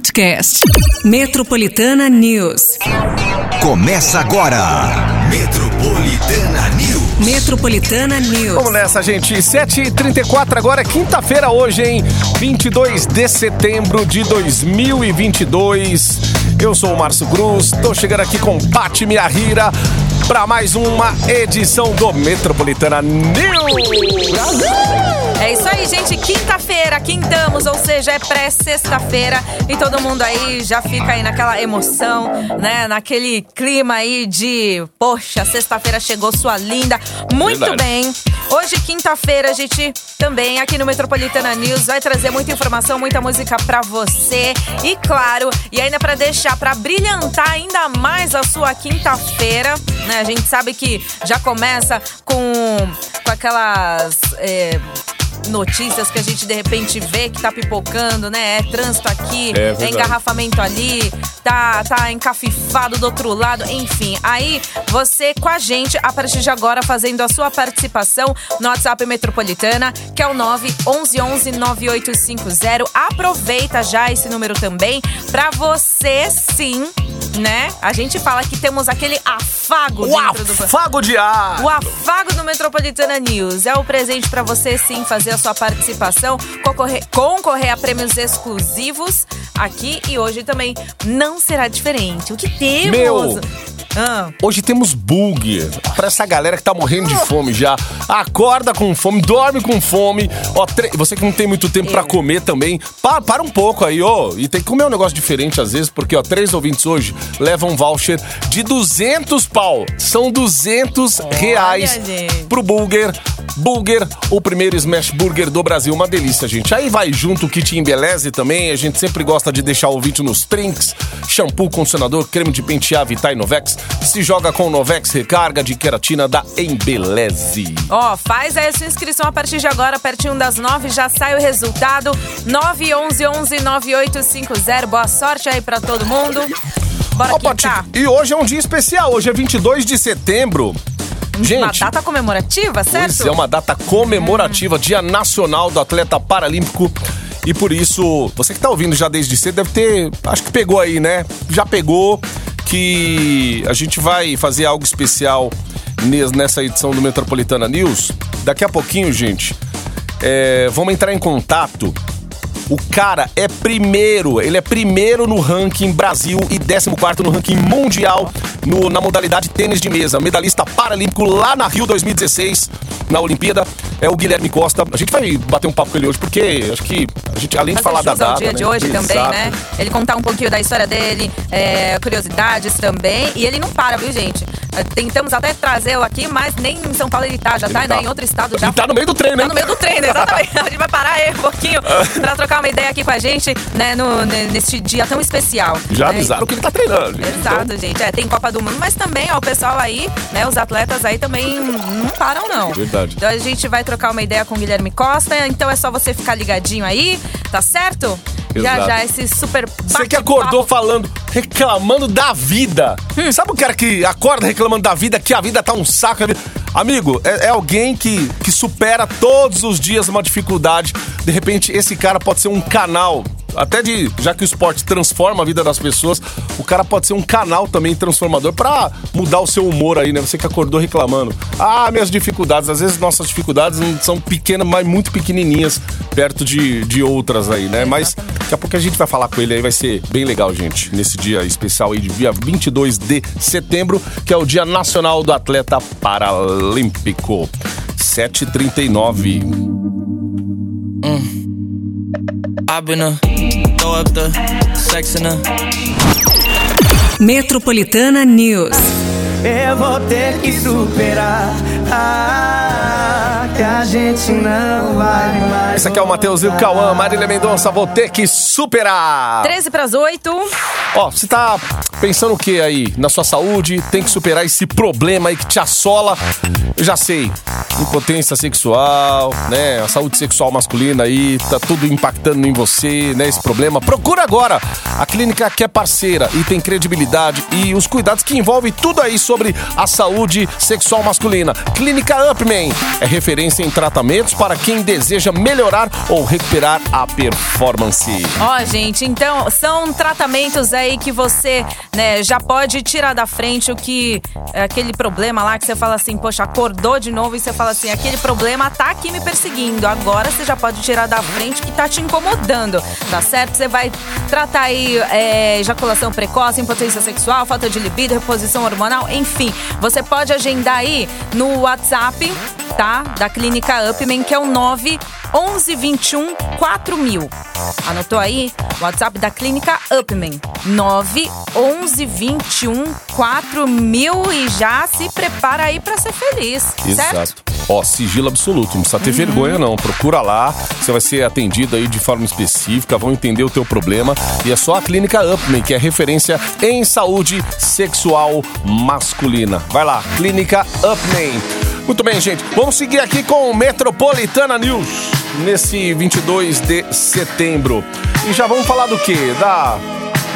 podcast. Metropolitana News. Começa agora. Metropolitana News. Metropolitana News. Vamos nessa, gente. 7h34 agora, quinta-feira hoje, hein? 22 de setembro de 2022. Eu sou o Márcio Cruz, tô chegando aqui com Pati Miyahira para mais uma edição do Metropolitana News. É isso aí, gente. Quinta-feira, quintamos, ou seja, é pré-sexta-feira e todo mundo aí já fica aí naquela emoção, né? Naquele clima aí de, poxa, sexta-feira chegou sua linda. Muito Verdade. bem. Hoje, quinta-feira, a gente também aqui no Metropolitana News vai trazer muita informação, muita música pra você. E claro, e ainda pra deixar, pra brilhantar ainda mais a sua quinta-feira, né? A gente sabe que já começa com, com aquelas. é, notícias que a gente de repente vê que tá pipocando, né? É trânsito aqui, É é, engarrafamento ali, tá, tá encafifado do outro lado, enfim. Aí você com a gente, a partir de agora, fazendo a sua participação no WhatsApp Metropolitana, que é o 911-9850. Aproveita já esse número também pra você sim, né? A gente fala que temos aquele afago O dentro do afago de ar. o afago do Metropolitana News é o presente para você sim fazer a sua participação, concorrer, concorrer a prêmios exclusivos aqui e hoje também não será diferente. O que temos? Meu. Ah, Hoje temos bug pra essa galera que tá morrendo de fome já. Acorda com fome, dorme com fome. Ó, tre- você que não tem muito tempo pra comer também, pa- para um pouco aí, ó. E tem que comer um negócio diferente às vezes, porque ó, três ouvintes hoje levam um voucher de 200 pau. São 200 reais gente. pro Burger. Burger, o primeiro smash burger do Brasil. Uma delícia, gente. Aí vai junto o kit Embeleze também. A gente sempre gosta de deixar o ouvinte nos trinks. Shampoo, condicionador, creme de pentear, Vita e Novex. Se joga com o Novex Recarga de queratina da Embeleze. ó, faz aí a sua inscrição a partir de agora, pertinho das nove, já sai o resultado. 911-9850. Boa sorte aí pra todo mundo. Bora quintar. e hoje é um dia especial. Hoje é 22 de setembro. Uma Gente, data comemorativa, certo? É, uma data comemorativa, Dia Nacional do Atleta Paralímpico. E por isso, você que tá ouvindo já desde cedo deve ter. Acho que pegou aí, né? Já pegou que a gente vai fazer algo especial nes- nessa edição do Metropolitana News. Daqui a pouquinho, gente, é, vamos entrar em contato. O cara é primeiro, ele é primeiro no ranking Brasil e 14 no ranking mundial no- na modalidade tênis de mesa. Medalhista paralímpico lá na Rio 2016, na Olimpíada. É o Guilherme Costa. A gente vai bater um papo com ele hoje, porque acho que gente, além de falar da ao data. dia né? de hoje também, Exato. né? Ele contar um pouquinho da história dele, é, curiosidades também. E ele não para, viu, gente? É, Tentamos até trazê-lo aqui, mas nem em São Paulo ele tá, já tá, Ele né, tá. em outro estado já. Ele tá no meio do treino, Tá hein? no meio do treino, exatamente. a gente vai parar aí um pouquinho pra trocar uma ideia aqui com a gente, né, no, ne- nesse dia tão especial. Já né? avisaram que ele tá treinando. gente. Exato, gente. É, tem Copa do Mundo, mas também, ó, o pessoal aí, né, os atletas aí também não param, não. Verdade. Então a gente vai trocar uma ideia com o Guilherme Costa, então é só você ficar ligadinho aí, tá certo? Já Exato. já esse super Você que acordou falando, reclamando da vida. Hum. Sabe o cara que acorda reclamando da vida, que a vida tá um saco? Amigo, é, é alguém que, que supera todos os dias uma dificuldade. De repente, esse cara pode ser um canal. Até de. Já que o esporte transforma a vida das pessoas, o cara pode ser um canal também transformador pra mudar o seu humor aí, né? Você que acordou reclamando. Ah, minhas dificuldades. Às vezes nossas dificuldades são pequenas, mas muito pequenininhas perto de, de outras aí, né? Mas Daqui a pouco a gente vai falar com ele aí, vai ser bem legal, gente. Nesse dia especial aí, de dia 22 de setembro, que é o Dia Nacional do Atleta Paralímpico. 7h39. I've been a throw up the sex in a Metropolitana News. Eu vou ter que superar. Ah, a gente não vai mais. Esse aqui é o Matheus e o Cauã, Marília Mendonça, vou ter que superar. 13 para as 8. Ó, você tá pensando o que aí? Na sua saúde? Tem que superar esse problema aí que te assola? Eu já sei. Impotência sexual, né? A saúde sexual masculina aí, tá tudo impactando em você, né? Esse problema. Procura agora a clínica que é parceira e tem credibilidade e os cuidados que envolvem tudo aí sobre a saúde sexual masculina. Clínica Upman é referência referência tratamentos para quem deseja melhorar ou recuperar a performance. Ó, gente, então são tratamentos aí que você, né, já pode tirar da frente o que aquele problema lá que você fala assim, poxa, acordou de novo e você fala assim, aquele problema tá aqui me perseguindo. Agora você já pode tirar da frente que tá te incomodando, tá certo? Você vai tratar aí é, ejaculação precoce, impotência sexual, falta de libido, reposição hormonal, enfim. Você pode agendar aí no WhatsApp, tá? Da Clínica Upman, que é o 9 11 21 4000. Anotou aí? WhatsApp da Clínica Upman. 9 11 21 4000 e já se prepara aí pra ser feliz, certo? Exato. Ó, sigilo absoluto, não precisa ter vergonha não. Procura lá, você vai ser atendido aí de forma específica, vão entender o teu problema. E é só a Clínica Upman, que é referência em saúde sexual masculina. Vai lá, Clínica Upman. Muito bem, gente. Vamos seguir aqui com o Metropolitana News nesse 22 de setembro. E já vamos falar do quê? Da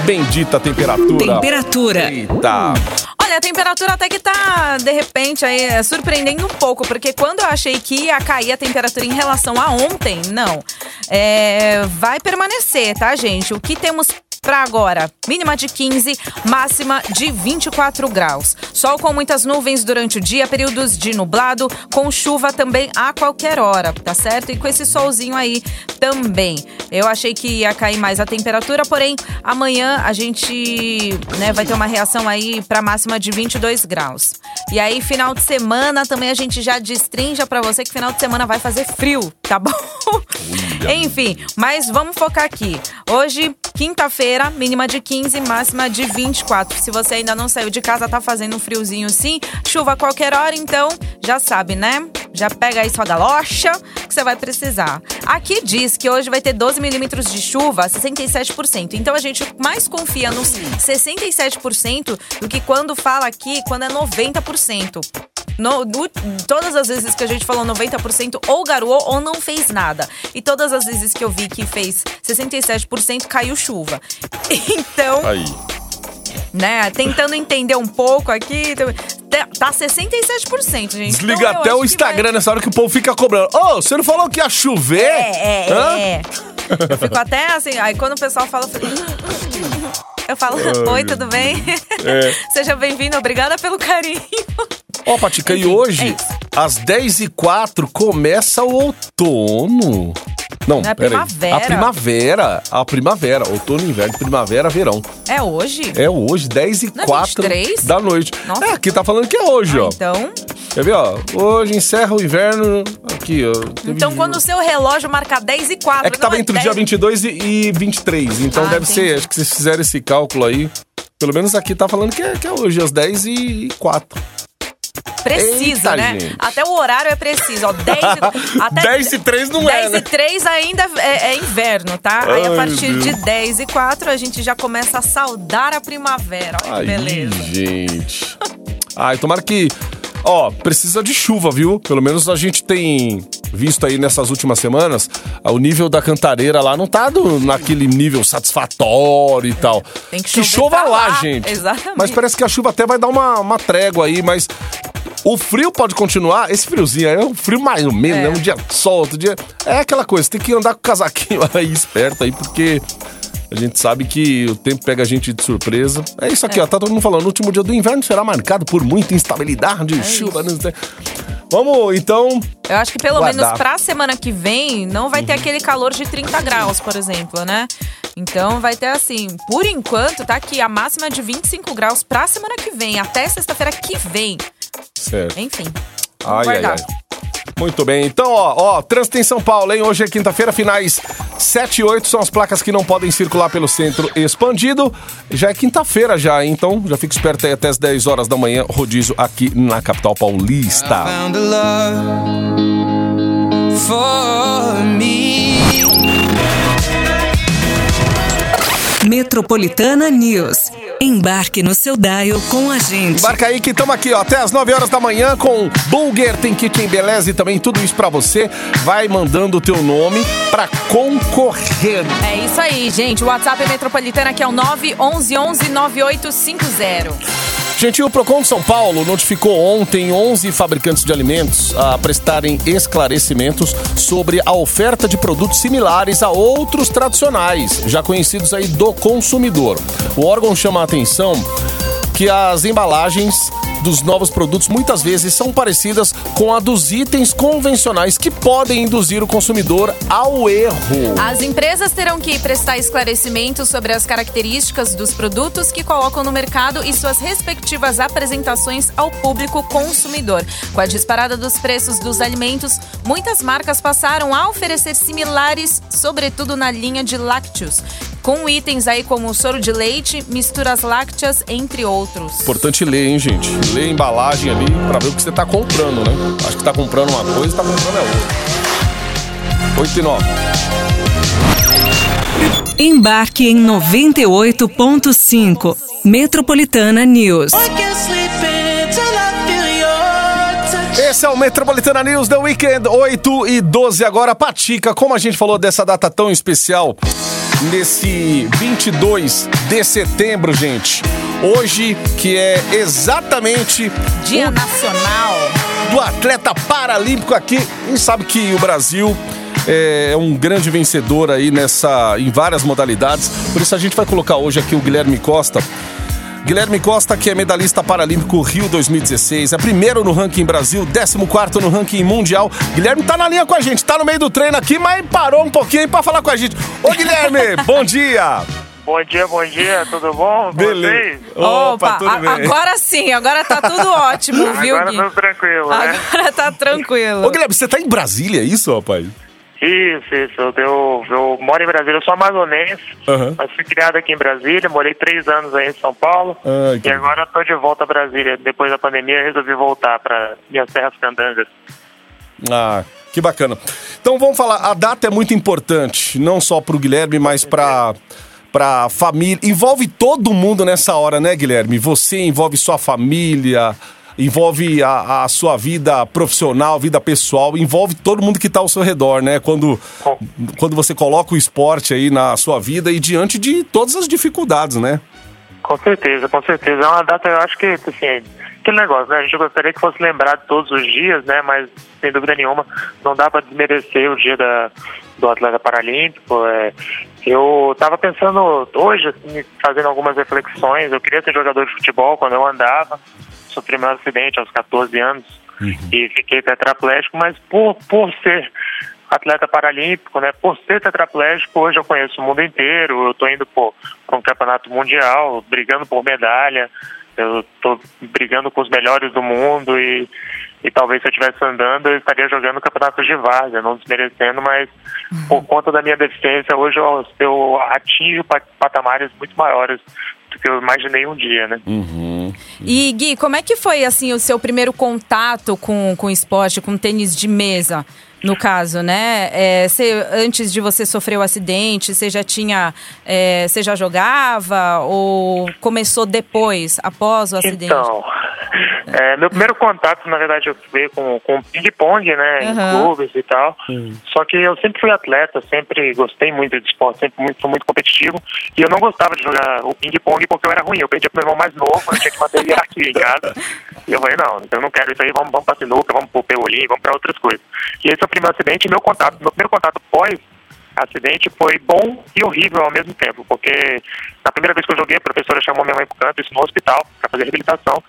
bendita temperatura. Temperatura. Eita. Olha, a temperatura até que tá, de repente, aí, é, surpreendendo um pouco, porque quando eu achei que ia cair a temperatura em relação a ontem, não. É, vai permanecer, tá, gente? O que temos para agora? Mínima de 15, máxima de 24 graus. Sol com muitas nuvens durante o dia, períodos de nublado, com chuva também a qualquer hora, tá certo? E com esse solzinho aí também. Eu achei que ia cair mais a temperatura, porém, amanhã a gente né, vai ter uma reação aí para máxima de 22 graus. E aí, final de semana, também a gente já destrinja para você que final de semana vai fazer frio, tá bom? Enfim, mas vamos focar aqui. Hoje, quinta-feira, mínima de 15, máxima de 24. Se você ainda não saiu de casa, tá fazendo um friozinho sim, chuva a qualquer hora, então já sabe, né? Já pega aí sua galocha que você vai precisar. Aqui diz que hoje vai ter 12 milímetros de chuva, 67%. Então a gente mais confia nos 67% do que quando fala aqui quando é 90%. No, no- todas as vezes que a gente falou 90% ou garoou ou não fez nada. E todas as vezes que eu vi que fez 67% caiu chuva. Então, Aí. né, tentando entender um pouco aqui, tá- tá 67%, gente. Desliga Então, até o Instagram nessa hora que o povo fica cobrando. Ô, você não falou que ia chover? É, é, Hã? é. Eu fico até assim, aí quando o pessoal fala. eu fico- Eu falo, oi, tudo bem? É. Seja bem-vindo, obrigada pelo carinho. Ó, Patica, e é hoje, isso. às 10h04, começa o outono. Não, Não é peraí. primavera. A primavera. A primavera. Outono, inverno, primavera, verão. É hoje? É hoje, 10 e Não é 04 23? da noite. Nossa. É, aqui tá falando que é hoje, ó. Então, Quer ver, ó? Hoje encerra o inverno. Aqui, ó. Então quando o seu relógio marcar 10 e 4. É que tava entre o dia 22 e, e 23. Então Ah, deve ser, entendi. acho que vocês fizeram esse cálculo aí. Pelo menos aqui tá falando que é, que é hoje, às 10 e 04. Precisa, Eita, né? gente. Até o horário é preciso, ó. 10 e, até 10 e 3 não é, 10 né? e 3 ainda é, é inverno, tá? Aí a Ai, partir de Deus. 10 e 4 a gente já começa a saudar a primavera. Olha que Aí, beleza. gente. Ai, tomara que. Ó, precisa de chuva, viu? Pelo menos a gente tem visto aí nessas últimas semanas, ah, o nível da cantareira lá não tá do- naquele nível satisfatório e tal. Tem que chover chova lá, lá, gente. exatamente. Mas parece que a chuva até vai dar uma, uma trégua aí, mas. O frio pode continuar, esse friozinho aí é um frio mais ou menos, É. né? Um dia sol, outro dia. É aquela coisa, tem que andar com o casaquinho aí esperto aí, porque a gente sabe que o tempo pega a gente de surpresa. É isso aqui, ó. Tá todo mundo falando. O último dia do inverno será marcado por muita instabilidade, chuva, não. Vamos, então. Eu acho que pelo Guardar. menos pra semana que vem não vai ter aquele calor de 30 graus, por exemplo, né? Então vai ter assim, por enquanto, tá aqui a máxima de 25 graus pra semana que vem, até sexta-feira que vem. Certo. Enfim. Ai, ai, ai. Muito bem. Então, ó, ó, trânsito em São Paulo, hein? Hoje é quinta-feira, finais 7 e 8 são as placas que não podem circular pelo centro expandido. Já é quinta-feira já, hein? então já fica esperto aí até as 10 horas da manhã, rodízio aqui na capital paulista. Metropolitana News. Embarque no seu dial com a gente. Embarca aí que estamos aqui, ó, até as 9 horas da manhã com Bulger, tem kitchen beleza e também tudo isso pra você. Vai mandando o teu nome pra concorrer. É isso aí, gente. O WhatsApp é metropolitana que é o 911 9850. Gente, o Procon de São Paulo notificou ontem 11 fabricantes de alimentos a prestarem esclarecimentos sobre a oferta de produtos similares a outros tradicionais, já conhecidos aí do consumidor. O órgão chama a atenção que as embalagens dos novos produtos muitas vezes são parecidas com a dos itens convencionais que podem induzir o consumidor ao erro. As empresas terão que prestar esclarecimentos sobre as características dos produtos que colocam no mercado e suas respectivas apresentações ao público consumidor. Com a disparada dos preços dos alimentos, muitas marcas passaram a oferecer similares, sobretudo na linha de lácteos, com itens aí como soro de leite, misturas lácteas, entre outros. Importante ler, hein, gente? Ler a embalagem ali pra ver o que você tá comprando, né? Acho que tá comprando uma coisa e tá comprando é outra. 8 e 9. Embarque em 98.5. Metropolitana News. Esse é o Metropolitana News The Weekend, 8 e 12 agora. Patica, como a gente falou dessa data tão especial, nesse 22 de setembro, gente. Hoje, que é exatamente Dia Nacional. do atleta paralímpico aqui. E sabe que o Brasil é um grande vencedor aí nessa em várias modalidades. Por isso a gente vai colocar hoje aqui o Guilherme Costa. Guilherme Costa, que é medalhista paralímpico Rio 2016, é primeiro no ranking Brasil, 14 no ranking mundial. Guilherme tá na linha com a gente, tá no meio do treino aqui, mas parou um pouquinho para falar com a gente. Ô Guilherme, bom dia! Bom dia, bom dia, tudo bom? Beleza. vocês? Opa, tudo a- bem. agora sim, agora tá tudo ótimo, viu, Agora Gui? tudo tranquilo, né? Agora tá tranquilo. Ô Guilherme, você tá em Brasília, é isso, rapaz? Isso, isso. Eu, eu, eu moro em Brasília, eu sou amazonense, Aham. mas fui criado aqui em Brasília, morei três anos aí em São Paulo. Ai, que e agora tô de volta a Brasília. Depois da pandemia, resolvi voltar para minhas terras candangas. Ah, que bacana. Então vamos falar, a data é muito importante, não só pro Guilherme, mas pra, pra família. Envolve todo mundo nessa hora, né, Guilherme? Você envolve sua família, envolve a, a sua vida profissional, vida pessoal, envolve todo mundo que tá ao seu redor, né? Quando, quando você coloca o esporte aí na sua vida e diante de todas as dificuldades, né? Com certeza, com certeza. É uma data, eu acho que, assim, aquele negócio, né? A gente gostaria que fosse lembrado todos os dias, né? Mas, sem dúvida nenhuma, não dá para desmerecer o dia da, do atleta paralímpico. É, eu estava pensando hoje, assim, fazendo algumas reflexões. Eu queria ser jogador de futebol quando eu andava. Sofri meu acidente aos 14 anos e fiquei tetraplégico, mas por, por ser atleta paralímpico, né? Por ser tetraplégico, hoje eu conheço o mundo inteiro. Eu estou indo para um campeonato mundial, brigando por medalha. Eu estou brigando com os melhores do mundo e, e talvez se eu estivesse andando, eu estaria jogando campeonatos de várzea, não desmerecendo, mas por conta da minha deficiência, hoje eu, eu atingo patamares muito maiores do que eu imaginei um dia, né? E Gui, como é que foi assim o seu primeiro contato com, com esporte, com tênis de mesa? No caso, né? É, você, antes de você sofrer o acidente, você já tinha. é, você já jogava ou começou depois, após o acidente? Então, é, meu primeiro contato, na verdade, eu fui com, com ping-pong, né, Aham. em clubes e tal. Só que eu sempre fui atleta, sempre gostei muito de esporte, sempre muito, fui muito competitivo. E eu não gostava de jogar o ping-pong porque eu era ruim. Eu perdia pro meu irmão mais novo, eu tinha que manter hierarquia em casa. E eu falei, não, eu não quero isso aí, vamos, vamos pra sinuca, vamos pro peolim, vamos pra outras coisas. E esse foi o primeiro acidente, e meu contato, meu primeiro contato pós acidente foi bom e horrível ao mesmo tempo, porque na primeira vez que eu joguei, a professora chamou minha mãe pro canto, isso no hospital, para fazer reabilitação,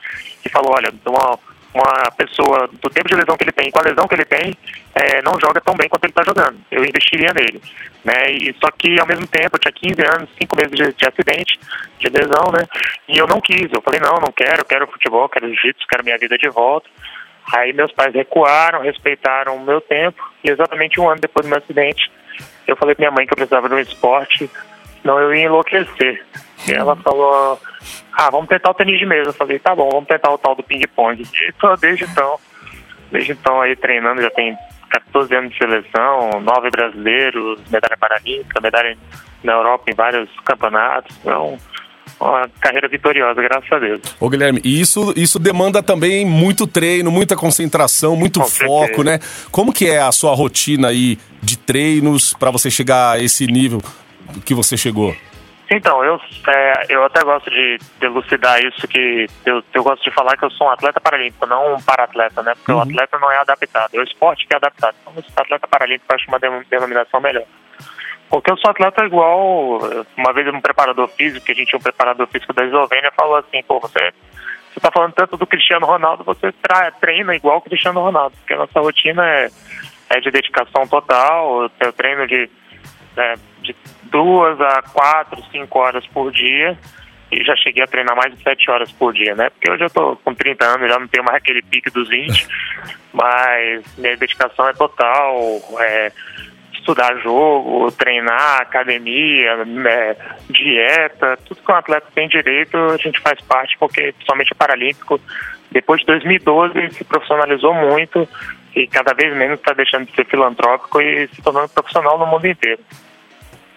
e falou, olha, uma, uma pessoa do tempo de lesão que ele tem, com a lesão que ele tem, é, não joga tão bem quanto ele está jogando. Eu investiria nele. Né? E, só que, ao mesmo tempo, eu tinha 15 anos, 5 meses de, de acidente, de lesão, né? E eu não quis. Eu falei, não, não quero, quero futebol, quero jiu-jitsu, quero minha vida de volta. Aí meus pais recuaram, respeitaram o meu tempo, e exatamente um ano depois do meu acidente, eu falei pra minha mãe que eu precisava de um esporte, senão eu ia enlouquecer. E ela falou, ah, vamos tentar o tênis de mesa. Eu falei, tá bom, vamos tentar o tal do ping-pong. E tô desde então, desde então aí treinando, já tem 14 anos de seleção, nove brasileiros, medalha paralímpica, medalha na Europa em vários campeonatos. Então, uma carreira vitoriosa, graças a Deus. Ô Guilherme, e isso, isso demanda também muito treino, muita concentração, muito Com foco, certeza. né? Como que é a sua rotina aí de treinos para você chegar a esse nível que você chegou? Então, eu, é, eu até gosto de elucidar isso, que eu, eu gosto de falar que eu sou um atleta paralímpico, não um para-atleta, né? Porque o atleta não é adaptado, é o esporte que é adaptado. Então, esse atleta paralímpico eu acho uma denominação melhor. Porque eu sou atleta igual, uma vez um preparador físico, que a gente tinha um preparador físico da Eslovênia, falou assim, pô, você, você tá falando tanto do Cristiano Ronaldo, você tra- treina igual o Cristiano Ronaldo, porque a nossa rotina é, é de dedicação total, eu treino de, né, de duas a quatro, cinco horas por dia, e já cheguei a treinar mais de sete horas por dia, né? Porque hoje eu tô com 30 anos, já não tenho mais aquele pique dos 20, mas minha dedicação é total, é estudar jogo, treinar, academia, né, dieta, tudo que um atleta tem direito, a gente faz parte, porque principalmente o Paralímpico, depois de 2012, se profissionalizou muito e cada vez menos está deixando de ser filantrópico e se tornando profissional no mundo inteiro.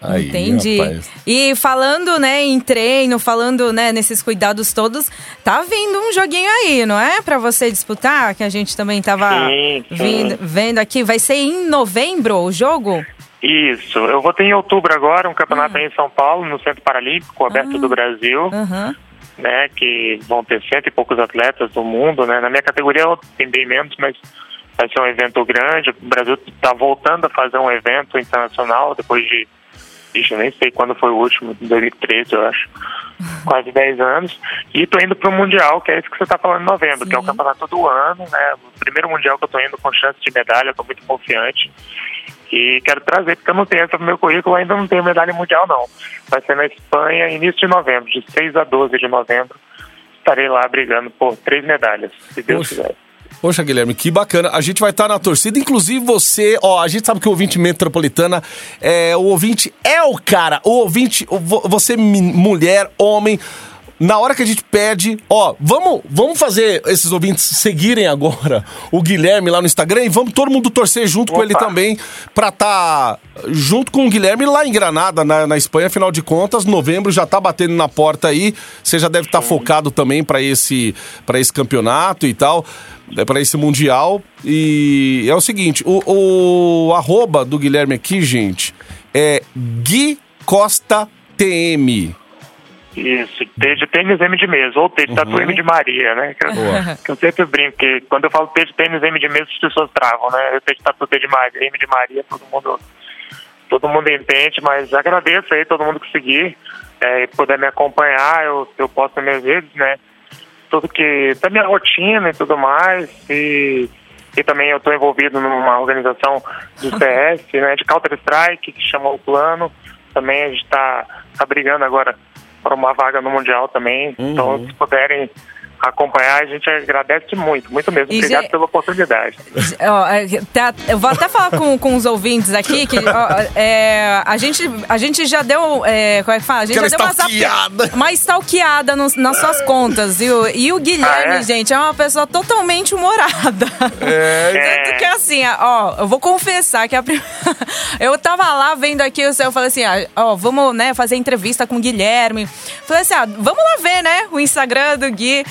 Aí, Entendi. rapaz. E falando, né, em treino, falando, né, nesses cuidados todos, tá vindo um joguinho aí, não é? Pra você disputar, que a gente também tava Sim, sim. vindo- vendo aqui. Vai ser em novembro o jogo? Isso, eu vou ter em outubro agora um campeonato aí em São Paulo, no Centro Paralímpico, aberto do Brasil. Aham. né, que vão ter cento e poucos atletas do mundo, né? Na minha categoria tem bem menos, mas vai ser um evento grande. O Brasil está voltando a fazer um evento internacional depois de, eu nem sei quando foi o último, em 2013, eu acho. Quase 10 anos. E tô indo para o Mundial, que é isso que você está falando em novembro, que é o Sim. campeonato do ano, né? O primeiro Mundial que eu tô indo com chance de medalha, tô muito confiante. E quero trazer, porque eu não tenho essa no meu currículo, ainda não tenho medalha mundial, não. Vai ser na Espanha, início de novembro, de 6 a 12 de novembro. Estarei lá brigando por três medalhas, se Deus Poxa. quiser. Poxa, Guilherme, que bacana. A gente vai estar na torcida. Inclusive, você, ó, a gente sabe que o ouvinte metropolitana é o ouvinte é o cara. O ouvinte, você, mulher, homem. Na hora que a gente pede, ó, vamos, vamos fazer esses ouvintes seguirem agora o Guilherme lá no Instagram e vamos todo mundo torcer junto com Opa. ele também pra estar junto com o Guilherme lá em Granada, na, na Espanha, afinal de contas, novembro já tá batendo na porta aí. Você já deve estar focado também pra esse para esse campeonato e tal, é para esse mundial. E é o seguinte, o, o arroba do Guilherme aqui, gente, é Gui Costa TM. Isso, T de tênis M de mesa, ou T de tatu M de Maria, né? Que eu, que eu sempre brinco, que quando eu falo T de tênis M de mesa, as pessoas travam, né? T de tatu de Maria, M de Maria, todo mundo, todo mundo entende, mas agradeço aí todo mundo que seguir, é, e puder me acompanhar, eu, eu posto nas minhas redes, né? Tudo que, da minha rotina e tudo mais, e, e também eu estou envolvido numa organização do CS, né? De Counter-Strike, que chamou o plano, também a gente está tá brigando agora por uma vaga no Mundial também. Então, se puderem acompanhar, a gente agradece muito, muito mesmo. E, Obrigado pela oportunidade. Ó, é, tá- eu vou até falar com, com os ouvintes aqui que ó, é, a, gente, a gente já deu. É, como é que fala? A gente Aquela já deu uma, stalkeada. uma stalkeada nos- nas suas contas. E o, e o Guilherme, Ah, é? gente, é uma pessoa totalmente humorada. É, que assim, ó, eu vou confessar que a prim... eu tava lá vendo aqui o eu falei assim, ah, ó, vamos, né, fazer entrevista com o Guilherme. Falei assim, ah, vamos lá ver, né, o Instagram do Gui.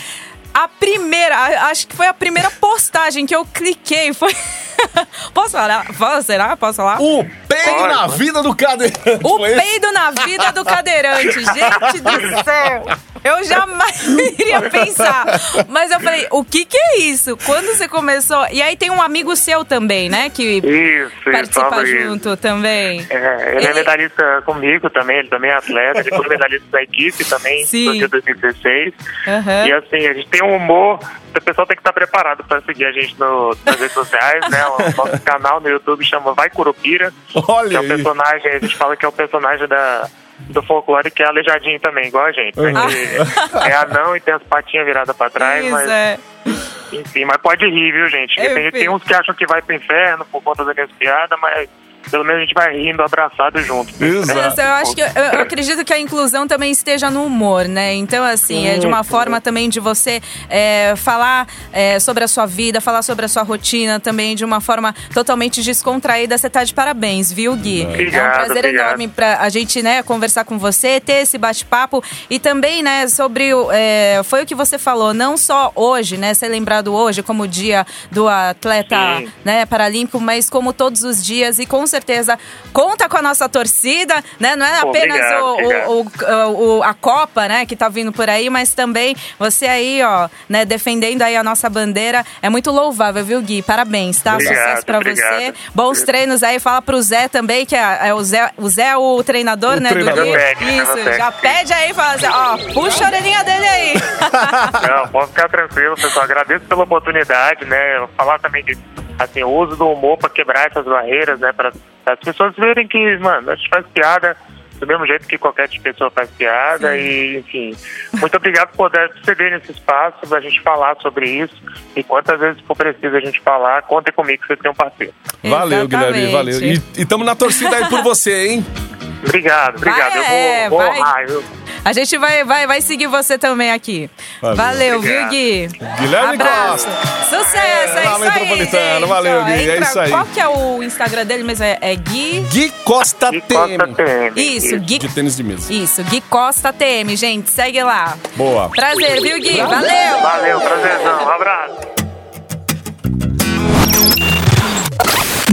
A primeira, acho que foi a primeira postagem que eu cliquei, foi... Posso falar? Posso, será? Posso falar? O peido na vida do cadeirante. O peido na vida do cadeirante. Gente do céu. Eu jamais iria pensar. Mas eu falei, o que que é isso? Quando você começou... E aí tem um amigo seu também, né? Que Isso, isso, participa Fabrício. junto também. É, ele, é Ele- medalhista comigo também, ele também é atleta, ele foi medalhista da equipe também, Sim. no dia 2016. Aham. E assim, a gente tem um humor, o pessoal tem que estar preparado para seguir a gente no- nas redes sociais, né? O nosso canal no YouTube chama Vai Curupira, que Olha é o aí. personagem, a gente fala que é o personagem da, do folclore que é aleijadinho também, igual a gente. Né? Que é anão e tem as patinhas viradas para trás, Isso, mas é. enfim, mas pode rir, viu, gente? Tem, tem uns que acham que vai pro inferno por conta das minhas piadas, mas pelo menos a gente vai rindo, abraçado junto. Exato. Isso, eu acho que eu, eu acredito que a inclusão também esteja no humor, né? Então, assim, é de uma forma também de você é, falar é, sobre a sua vida, falar sobre a sua rotina, também de uma forma totalmente descontraída. Você tá de parabéns, viu, Gui? é um Obrigado, prazer obrigado. enorme pra a gente, né, conversar com você, ter esse bate-papo e também, né, sobre o. é, foi o que você falou, não só hoje, né, ser lembrado hoje como o dia do atleta, Sim. né, paralímpico, mas como todos os dias e com certeza certeza conta com a nossa torcida, né? Não é apenas obrigado, o, obrigado. o- o- o- a Copa, né, que tá vindo por aí, mas também você aí, ó, né, defendendo aí a nossa bandeira. É muito louvável, viu, Gui? Parabéns, tá? Obrigado, Sucesso pra obrigado. você. Bons treinos aí. Fala pro Zé também, que é, é o Zé, o Zé é o treinador, O né, treinador. do Gui. Técnico, Isso, técnico. já pede aí, fala assim, ó, puxa a orelhinha dele aí. Não, pode ficar tranquilo, pessoal. Agradeço pela oportunidade, né? Falar também de assim, o uso do humor para quebrar essas barreiras, né? Para as pessoas verem que, mano, a gente faz piada do mesmo jeito que qualquer pessoa faz piada e, enfim. Muito obrigado por poder ceder nesse espaço pra gente falar sobre isso e quantas vezes for preciso a gente falar, contem comigo que você tem um parceiro. Valeu, Guilherme, valeu. E estamos na torcida aí por você, hein? Obrigado, obrigado. Vai, Eu é, vou, vou vai. honrar, viu? A gente vai, vai, vai seguir você também aqui. Valeu. Valeu, viu. Gui? Guilherme Abraço. Costa. Sucesso, é, É, isso Metropolitano. aí, gente. Valeu, Gui, é entra- isso aí. Qual que é o Instagram dele mesmo? É, é Gui... Gui Costa TM. Costa TM. Isso, Gui... De tênis de mesa. Isso, Gui Costa TM, gente. Segue lá. Boa. Prazer, viu, Gui? Valeu! Valeu, prazerzão. Um abraço.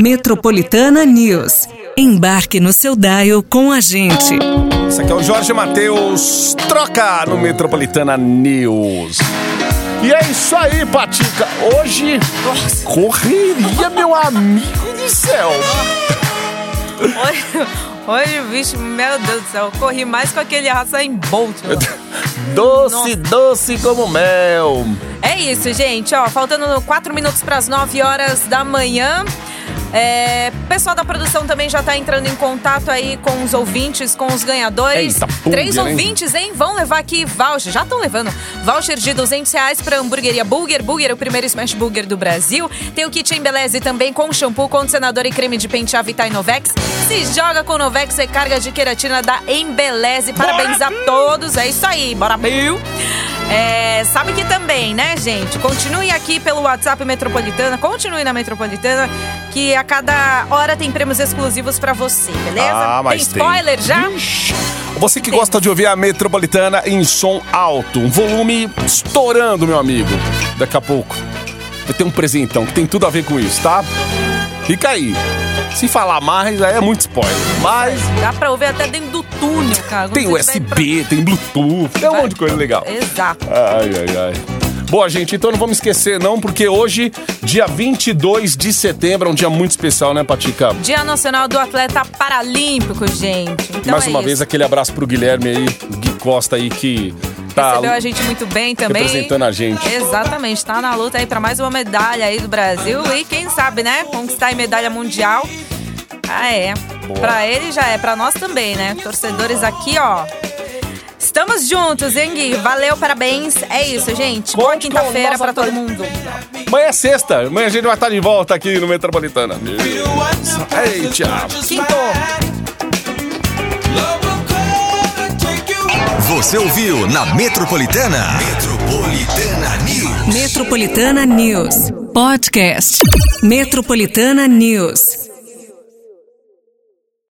Metropolitana News. Embarque no seu dial com a gente. Isso aqui é o Jorge Matheus. Troca no Metropolitana News. E é isso aí, Patica. Hoje, correria, meu amigo do céu. Hoje, hoje, bicho, meu Deus do céu, corri mais com aquele raça em Bolt. Doce, doce como mel. É isso, gente. Ó, faltando 4 minutos para as 9 horas da manhã. É, o pessoal da produção também já tá entrando em contato aí com os ouvintes, com os ganhadores. Eita, Três ouvintes, hein? Vão levar aqui voucher. Já estão levando voucher de 200 reais pra hamburgueria Burger. Burger, o primeiro smash burger do Brasil. Tem o kit Embeleze também com shampoo, condicionador e creme de pentear Vita Novex. Se joga com Novex e carga de queratina da Embeleze. Parabéns a todos. É isso aí. Bora, Bill! É, sabe que também, né, gente? Continue aqui pelo WhatsApp Metropolitana, continue na Metropolitana, que a cada hora tem prêmios exclusivos pra você, beleza? Ah, mas tem spoiler já? Ixi. Você que gosta de ouvir a Metropolitana em som alto, um volume estourando, meu amigo. Daqui a pouco vai ter um presentão que tem tudo a ver com isso, tá? Fica aí. Se falar mais, aí é muito spoiler. Mas Dá pra ouvir até dentro do túnel, cara. tem USB, tem Bluetooth, tem um monte de coisa legal. pra- Exato. Ai, ai, ai. Boa, gente, então não vamos esquecer, não, porque hoje, dia 22 de setembro, é um dia muito especial, né, Patica? Dia Nacional do Atleta Paralímpico, gente. Então Mais é uma isso. vez, aquele abraço pro Guilherme aí, Gui Costa aí, que tá Recebeu a gente muito bem também. representando a gente. Exatamente, tá na luta aí pra mais uma medalha aí do Brasil e quem sabe, né, conquistar aí medalha mundial. Ah, é. Pra ele já é, pra nós também, né? Torcedores aqui, ó. Estamos juntos, hein, Gui? Valeu, parabéns. É isso, gente. Boa quinta-feira pra todo mundo. Amanhã é sexta, amanhã a gente vai estar de volta aqui no Metropolitana. Eita! Quinto. Você ouviu na Metropolitana? Metropolitana News. Metropolitana News. Podcast. Metropolitana News.